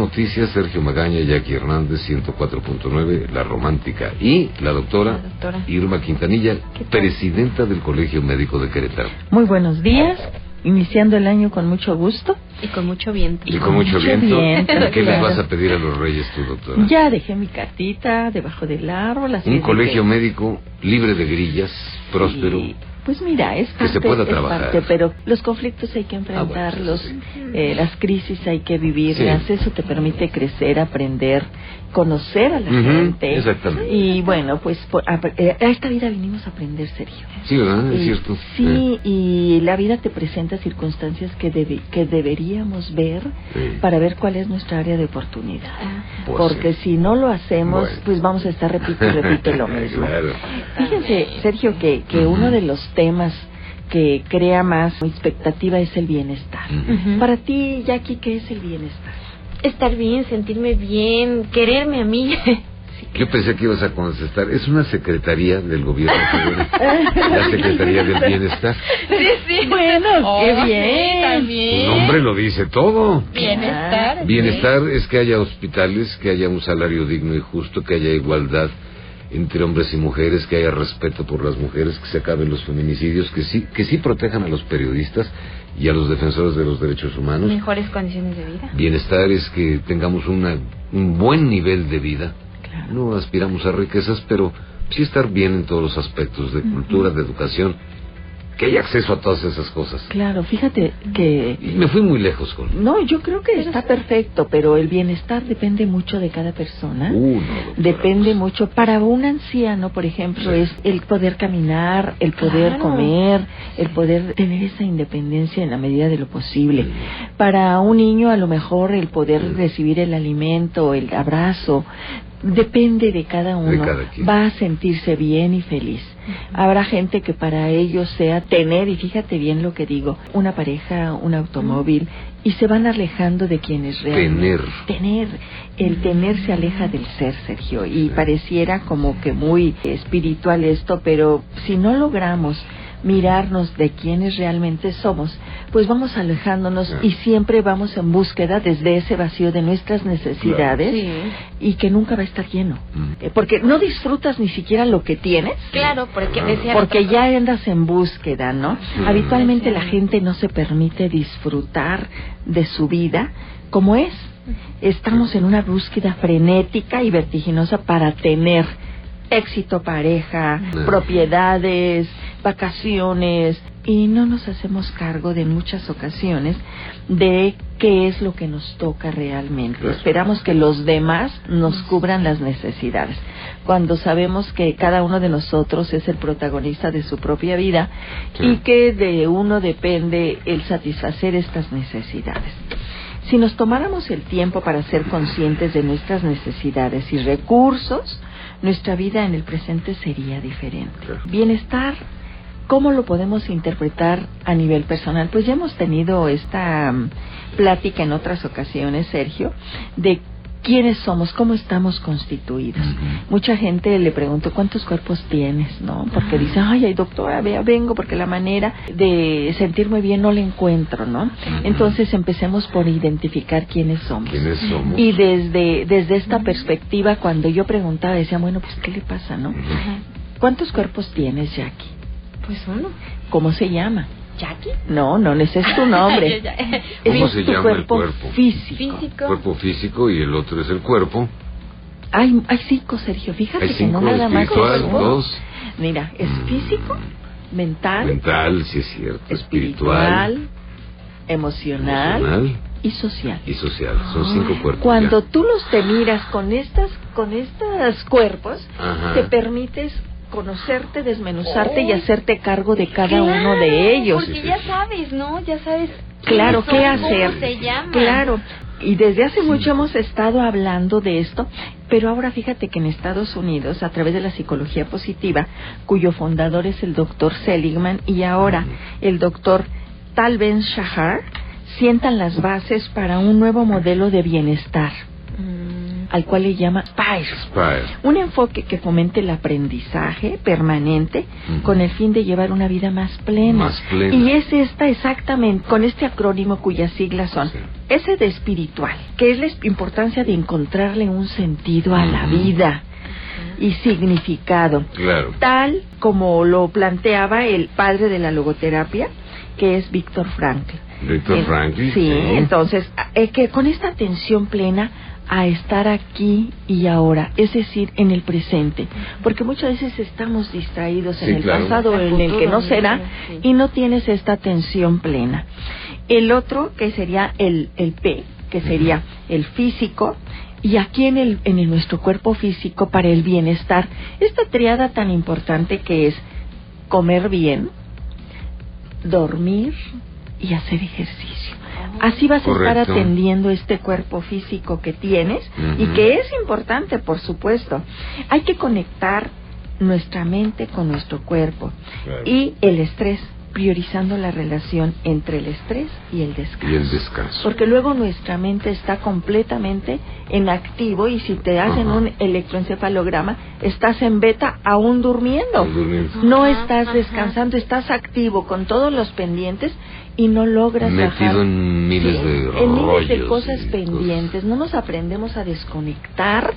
noticias, Sergio Magaña, Jackie Hernández, 104.9, La Romántica. Y la doctora, La doctora. Irma Quintanilla, presidenta del Colegio Médico de Querétaro. Muy buenos días, iniciando el año con mucho gusto. Y con mucho viento. Y con mucho Mucho viento. viento, ¿Qué les claro. vas a pedir a los reyes tú, doctora? Ya dejé mi cartita debajo del árbol. Así Un colegio que- médico libre de grillas, próspero. Y, pues mira, es parte, se pueda es trabajar. parte, pero los conflictos hay que enfrentarlos, eh, las crisis hay que vivirlas, Sí. eso te permite crecer, aprender, conocer a la gente. exactamente. Y bueno, pues por- a, eh, a esta vida vinimos a aprender, Sergio. Sí, ¿verdad? Es Y- cierto. Sí, Eh, y la vida te presenta circunstancias que, debe- que deberíamos ver Sí. para ver cuál es nuestra área de oportunidad. Pues Porque sí. si no lo hacemos, Bueno. pues vamos a estar repite y repite lo mismo. Claro. Fíjense, Sergio, que, que uno de los temas que crea más expectativa es el bienestar. Para ti, Jackie, ¿qué es el bienestar? Estar bien, sentirme bien, quererme a mí. Yo pensé que ibas a contestar. Es una secretaría del gobierno. La Secretaría del Bienestar. Sí, sí. Bueno, qué Oh, sí, bien. Tu también. nombre lo dice todo. Bienestar. Bienestar es que haya hospitales, que haya un salario digno y justo, que haya igualdad entre hombres y mujeres, que haya respeto por las mujeres, que se acaben los feminicidios, que sí, que sí protejan a los periodistas y a los defensores de los derechos humanos. Mejores condiciones de vida. Bienestar es que tengamos una, un buen nivel de vida. Claro. No aspiramos a riquezas, pero sí estar bien en todos los aspectos de cultura, de educación, que haya acceso a todas esas cosas. Claro, fíjate que... Y me fui muy lejos con... No, yo creo que está perfecto, pero el bienestar depende mucho de cada persona. Uh, no, doctora, Depende pues. mucho. Para un anciano, por ejemplo, Sí. es el poder caminar, el poder Claro. comer, el poder tener esa independencia en la medida de lo posible. Para un niño, a lo mejor, el poder Sí. recibir el alimento, el abrazo, depende de cada uno. cada. Va a sentirse bien y feliz. Habrá gente que para ellos sea tener, y fíjate bien lo que digo, una pareja, un automóvil, y se van alejando de quienes realmente... Tener. Tener. El tener se aleja del ser, Sergio, y Sí. pareciera como que muy espiritual esto, pero si no logramos mirarnos de quienes realmente somos, pues vamos alejándonos Sí. y siempre vamos en búsqueda desde ese vacío de nuestras necesidades Sí. y que nunca va a estar lleno. Mm. Eh, Porque no disfrutas ni siquiera lo que tienes. Claro, porque ya andas en búsqueda, ¿no? Sí. Habitualmente la gente no se permite disfrutar de su vida como es. Estamos en una búsqueda frenética y vertiginosa para tener éxito, pareja, Sí. propiedades, vacaciones y no nos hacemos cargo de muchas ocasiones de qué es lo que nos toca realmente. Claro. Esperamos que los demás nos cubran las necesidades, cuando sabemos que cada uno de nosotros es el protagonista de su propia vida Sí. y que de uno depende el satisfacer estas necesidades. Si nos tomáramos el tiempo para ser conscientes de nuestras necesidades y recursos, nuestra vida en el presente sería diferente. Claro. Bienestar, ¿cómo lo podemos interpretar a nivel personal? Pues ya hemos tenido esta mm, plática en otras ocasiones, Sergio, de quiénes somos, cómo estamos constituidos. Mucha gente le pregunto cuántos cuerpos tienes, ¿no? Porque dice, ay, ay, doctora, vea, vengo porque la manera de sentirme bien no la encuentro, ¿no? Entonces empecemos por identificar quiénes somos. ¿Quiénes somos? Y desde, desde esta perspectiva, cuando yo preguntaba, decía, bueno, pues, ¿qué le pasa, no? ¿Cuántos cuerpos tienes, Jackie? Pues uno. ¿Cómo se llama? Jackie. No, no, ese es tu nombre. ¿Cómo es se tu llama el cuerpo, cuerpo? físico. Físico. Cuerpo físico y el otro es el cuerpo. Hay, hay cinco, Sergio, fíjate Hay que no cinco, nada más espiritual, cuerpo. dos. Mira, es Mm. físico, mental, Mental, sí es cierto. espiritual, Espiritual, emocional, emocional y social. y social. Son cinco cuerpos. Cuando ya. tú los te miras con estas, con estos cuerpos, Ajá. te permites conocerte, desmenuzarte y Oh. hacerte cargo de cada Claro, uno de ellos. Porque ya sabes, ¿no? Ya sabes. Claro, ¿qué son, hacer? ¿Cómo se llaman? Claro. Y desde hace mucho hemos estado hablando de esto, pero ahora fíjate que en Estados Unidos, a través de la psicología positiva, cuyo fundador es el doctor Seligman y ahora el doctor Tal Ben Shahar, sientan las bases para un nuevo modelo de bienestar. Mm, al cual le llama SPIRE. Spire. Un enfoque que fomente el aprendizaje permanente con el fin de llevar una vida más plena. Más plena. Y es esta exactamente, con este acrónimo cuyas siglas son Sí. ese de espiritual, que es la importancia de encontrarle un sentido a la vida y significado, Claro. tal como lo planteaba el padre de la logoterapia, que es Víctor Frankl. Víctor Eh, Frankl. Sí, entonces, es que con esta atención plena a estar aquí y ahora, es decir, en el presente, porque muchas veces estamos distraídos Sí, en el claro. pasado o El en el que no futuro, será sí. y no tienes esta atención plena. El otro, que sería el, el P, que sería el físico, y aquí en, el, en el- nuestro cuerpo físico para el bienestar, esta triada tan importante que es comer bien, dormir y hacer ejercicio. Así vas a estar atendiendo este cuerpo físico que tienes y que es importante, por supuesto. Hay que conectar nuestra mente con nuestro cuerpo Claro. y el estrés, priorizando la relación entre el estrés y el descanso. Y el descanso. Porque luego nuestra mente está completamente en activo y si te hacen Ajá. un electroencefalograma, estás en beta aún durmiendo. No estás ajá. descansando, estás activo con todos los pendientes y no logras bajar. Metido en miles Sí, de en miles de rollos cosas pendientes. No nos aprendemos a desconectar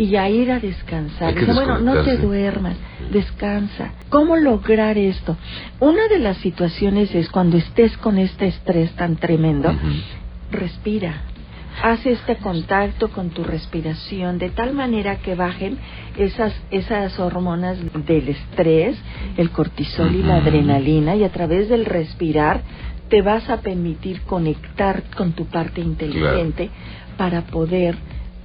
y a ir a descansar. Dice, bueno, no te duermas, descansa. ¿Cómo lograr esto? Una de las situaciones es cuando estés con este estrés tan tremendo, respira. Haz este contacto con tu respiración de tal manera que bajen esas esas hormonas del estrés, el cortisol y la adrenalina y a través del respirar te vas a permitir conectar con tu parte inteligente para poder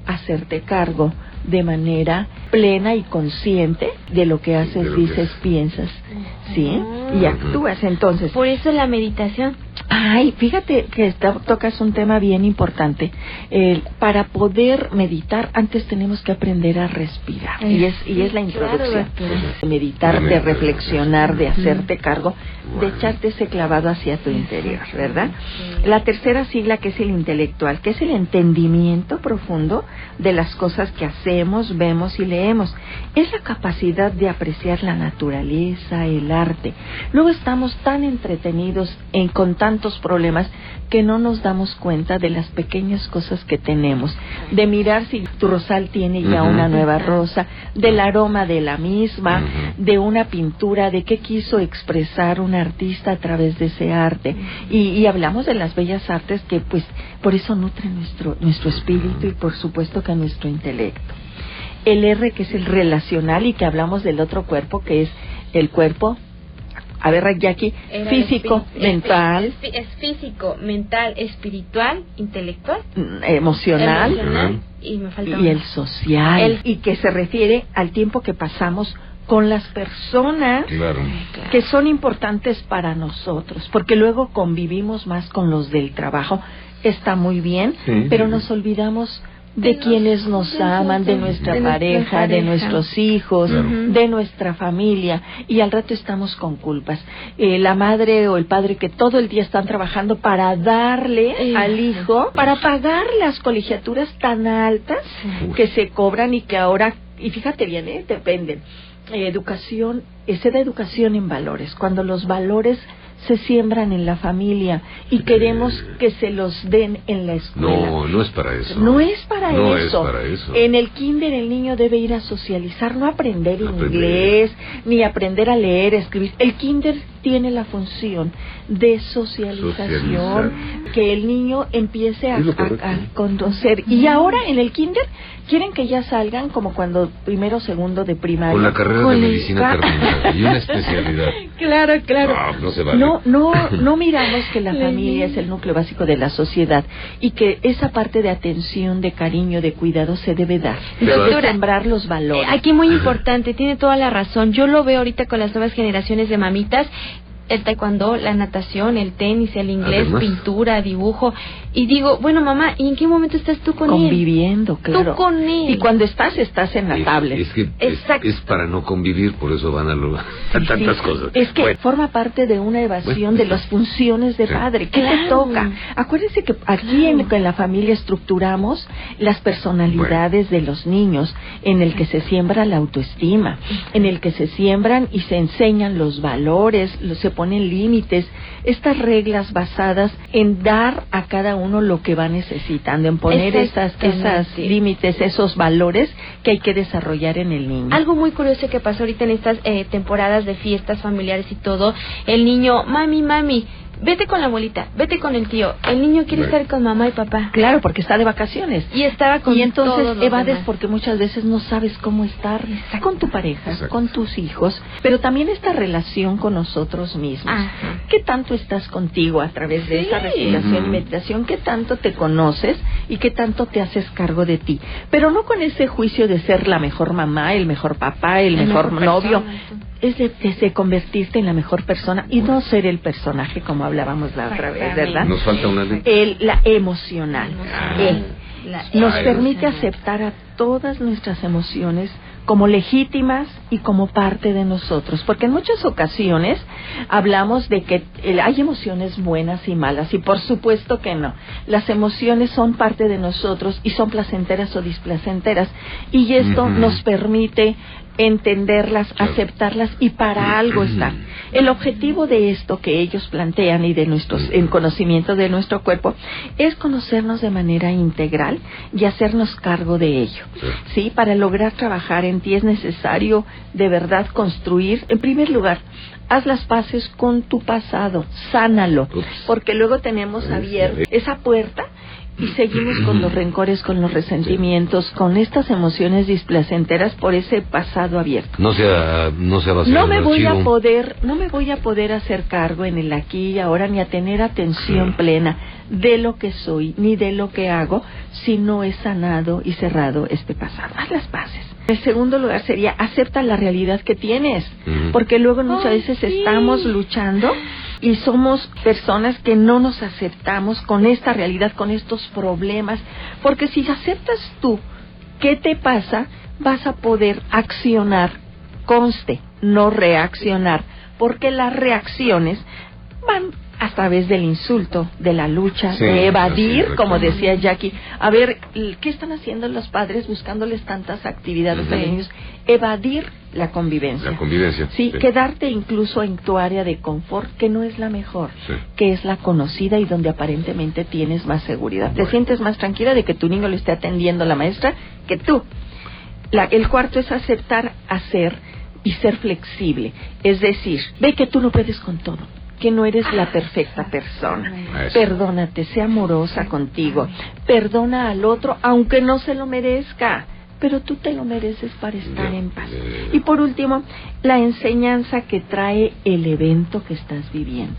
hacerte cargo de manera plena y consciente de lo que haces, lo dices, piensas, ¿sí? Y actúas entonces. Por eso la meditación. Ay, fíjate que está- tocas un tema bien importante. El- para poder meditar, antes tenemos que aprender a respirar. Ay, y es y es la claro, introducción. doctora. de meditar, De reflexionar, de hacerte cargo, de echarte ese clavado hacia tu interior, ¿verdad? La tercera sigla que es el intelectual, que es el entendimiento profundo de las cosas que hacemos, vemos y leemos. Es la capacidad de apreciar la naturaleza, el arte. Luego estamos tan entretenidos en, con tantos problemas que no nos damos cuenta de las pequeñas cosas que tenemos, de mirar si tu rosal tiene ya una nueva rosa, del aroma de la misma, de una pintura, de qué quiso expresar un artista a través de ese arte. Y, y hablamos de las bellas artes que pues por eso nutren nuestro, nuestro espíritu y por supuesto que nuestro intelecto. El R que es el relacional y que hablamos del otro cuerpo que es el cuerpo, a ver Jackie, Era físico, mental, Es, físico, mental, espiritual, intelectual, mm, emocional emocional, y me falta y uno. el social. El- y que se refiere al tiempo que pasamos con las personas Claro. que son importantes para nosotros, porque luego convivimos más con los del trabajo, está muy bien, Sí. pero nos olvidamos de De quienes nos- de aman, de nuestra de pareja, de nuestros hijos, de nuestra familia, y al rato estamos con culpas. Eh, la madre o el padre que todo el día están trabajando para darle al hijo, para pagar las colegiaturas tan altas que se cobran y que ahora, y fíjate bien, ¿eh? dependen. Eh, educación, se da educación en valores. Cuando los valores se siembran en la familia y queremos que se los den en la escuela. No, no es para eso. No es para No eso. es para eso. En el kinder el niño debe ir a socializar, no aprender Aprender. inglés, ni aprender a leer, escribir. El kinder tiene la función de socialización, Socializar. que el niño empiece a, a- conocer. Y ahora en el kinder quieren que ya salgan como cuando primero, segundo de primaria. Con la carrera con de el medicina terminada y una especialidad. Claro, claro. No, no se vale. No, no, no miramos que la familia es el núcleo básico de la sociedad y que esa parte de atención, de cariño, de cuidado se debe dar. Pero- Hay que Doctora, sembrar los valores. Eh, Aquí muy importante, tiene toda la razón. Yo lo veo ahorita con las nuevas generaciones de mamitas. El taekwondo, la natación, el tenis, el inglés, Además. pintura, dibujo. Y digo, bueno, mamá, ¿y en qué momento estás tú con él? Conviviendo, claro. Tú con él. Y cuando estás, estás en la Es- tablet. Es, que Exacto. es para no convivir, por eso van a, lo- a Sí, tantas sí. cosas. Es que Bueno, forma parte de una evasión Bueno, de las funciones de sí. padre. ¿Qué te Claro. toca? Acuérdense que aquí en, en la familia estructuramos las personalidades de los niños, en el que se siembra la autoestima, en el que se siembran y se enseñan los valores, lo- se ponen límites, estas reglas basadas en dar a cada uno lo que va necesitando, en poner esas, esas límites, esos valores que hay que desarrollar en el niño. Algo muy curioso que pasó ahorita en estas eh, temporadas de fiestas familiares y todo, el niño, mami, mami, vete con la abuelita, vete con el tío. El niño quiere Bueno. estar con mamá y papá. Claro, porque está de vacaciones. Y estaba con y entonces todos los evades demás. porque muchas veces no sabes cómo estar con tu pareja, Exacto. con tus hijos, pero también esta relación con nosotros mismos. Ajá. ¿Qué tanto estás contigo a través de Sí. esa respiración y meditación? ¿Qué tanto te conoces y qué tanto te haces cargo de ti? Pero no con ese juicio de ser la mejor mamá, el mejor papá, el, mejor, mejor novio. persona. Es de, es de convertirte en la mejor persona y no ser el personaje como hablábamos la otra vez, ¿verdad? nos falta una ley. El, la emocional. El- La- nos Ay, permite aceptar a todas nuestras emociones como legítimas y como parte de nosotros, porque en muchas ocasiones hablamos de que eh, hay emociones buenas y malas, y por supuesto que no. Las emociones son parte de nosotros y son placenteras o displacenteras, y esto nos permite entenderlas, Claro. aceptarlas y para algo están. El objetivo de esto que ellos plantean y de nuestros en conocimiento de nuestro cuerpo es conocernos de manera integral y hacernos cargo de ello. Sí. Sí, para lograr trabajar en ti es necesario de verdad construir, en primer lugar, haz las paces con tu pasado, sánalo, Ups. porque luego tenemos abierta esa puerta y seguimos con los rencores, con los resentimientos, con estas emociones displacenteras por ese pasado abierto. No sea, no sea vacío No el me voy a poder, no me voy a poder hacer cargo en el aquí y ahora ni a tener atención Sí. plena de lo que soy ni de lo que hago si no he sanado y cerrado este pasado. Haz las paces. En segundo lugar sería acepta la realidad que tienes, porque luego muchas veces sí. estamos luchando y somos personas que no nos aceptamos con esta realidad, con estos problemas, porque si aceptas tú qué te pasa, vas a poder accionar, conste, no reaccionar, porque las reacciones van a través del insulto, de la lucha, Sí, de evadir, como decía Jackie. A ver, ¿qué están haciendo los padres buscándoles tantas actividades los Ujú. niños? Evadir la convivencia. La convivencia. Sí, quedarte incluso en tu área de confort, que no es la mejor, Sí. que es la conocida y donde aparentemente tienes más seguridad. Te sientes más tranquila de que tu niño lo esté atendiendo la maestra que tú. La- el cuarto es aceptar, hacer y ser flexible. Es decir, ve que tú no puedes con todo, que no eres la perfecta persona. Perdónate, sea amorosa contigo. Perdona al otro, aunque no se lo merezca. Pero tú te lo mereces para estar en paz. Y por último, la enseñanza que trae el evento que estás viviendo.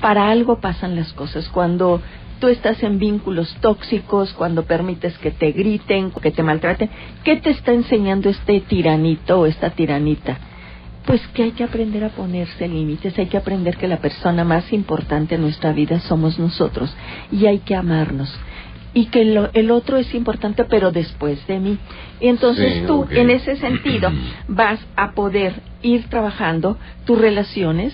Para algo pasan las cosas. Cuando tú estás en vínculos tóxicos, cuando permites que te griten, que te maltraten, ¿qué te está enseñando este tiranito o esta tiranita? Pues que hay que aprender a ponerse límites, hay que aprender que la persona más importante en nuestra vida somos nosotros y hay que amarnos. Y que lo- el otro es importante, pero después de mí. Y entonces Sí, tú, en ese sentido, vas a poder ir trabajando tus relaciones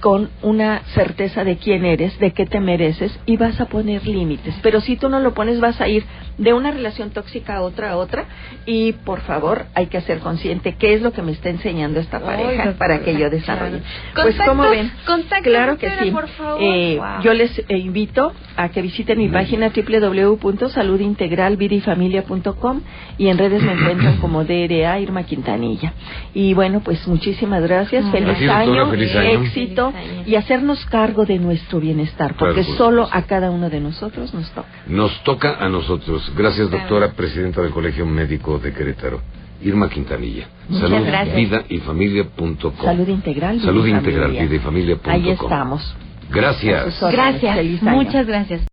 con una certeza de quién eres, de qué te mereces y vas a poner límites. Pero si tú no lo pones, vas a ir de una relación tóxica a otra a otra y por favor hay que ser consciente qué es lo que me está enseñando esta pareja para que yo desarrolle. claro. Pues como ven, claro que sí. por favor. Eh, Wow. Yo les eh, invito a que visiten mi página www.saludintegralvidifamilia.com y en redes me encuentran como DRA Irma Quintanilla. Y bueno, pues muchísimas gracias, feliz, gracias, doctora, año, feliz año. éxito Y hacernos cargo de nuestro bienestar, porque por solo a cada uno de nosotros nos toca. Nos toca a nosotros. Gracias, doctora, presidenta del Colegio Médico de Querétaro. Irma Quintanilla. Muchas Salud, gracias. vida y familia.com. Salud integral. Salud vida y integral, familia. vida y familia.com. Ahí estamos. Gracias. Gracias, Feliz año. muchas gracias.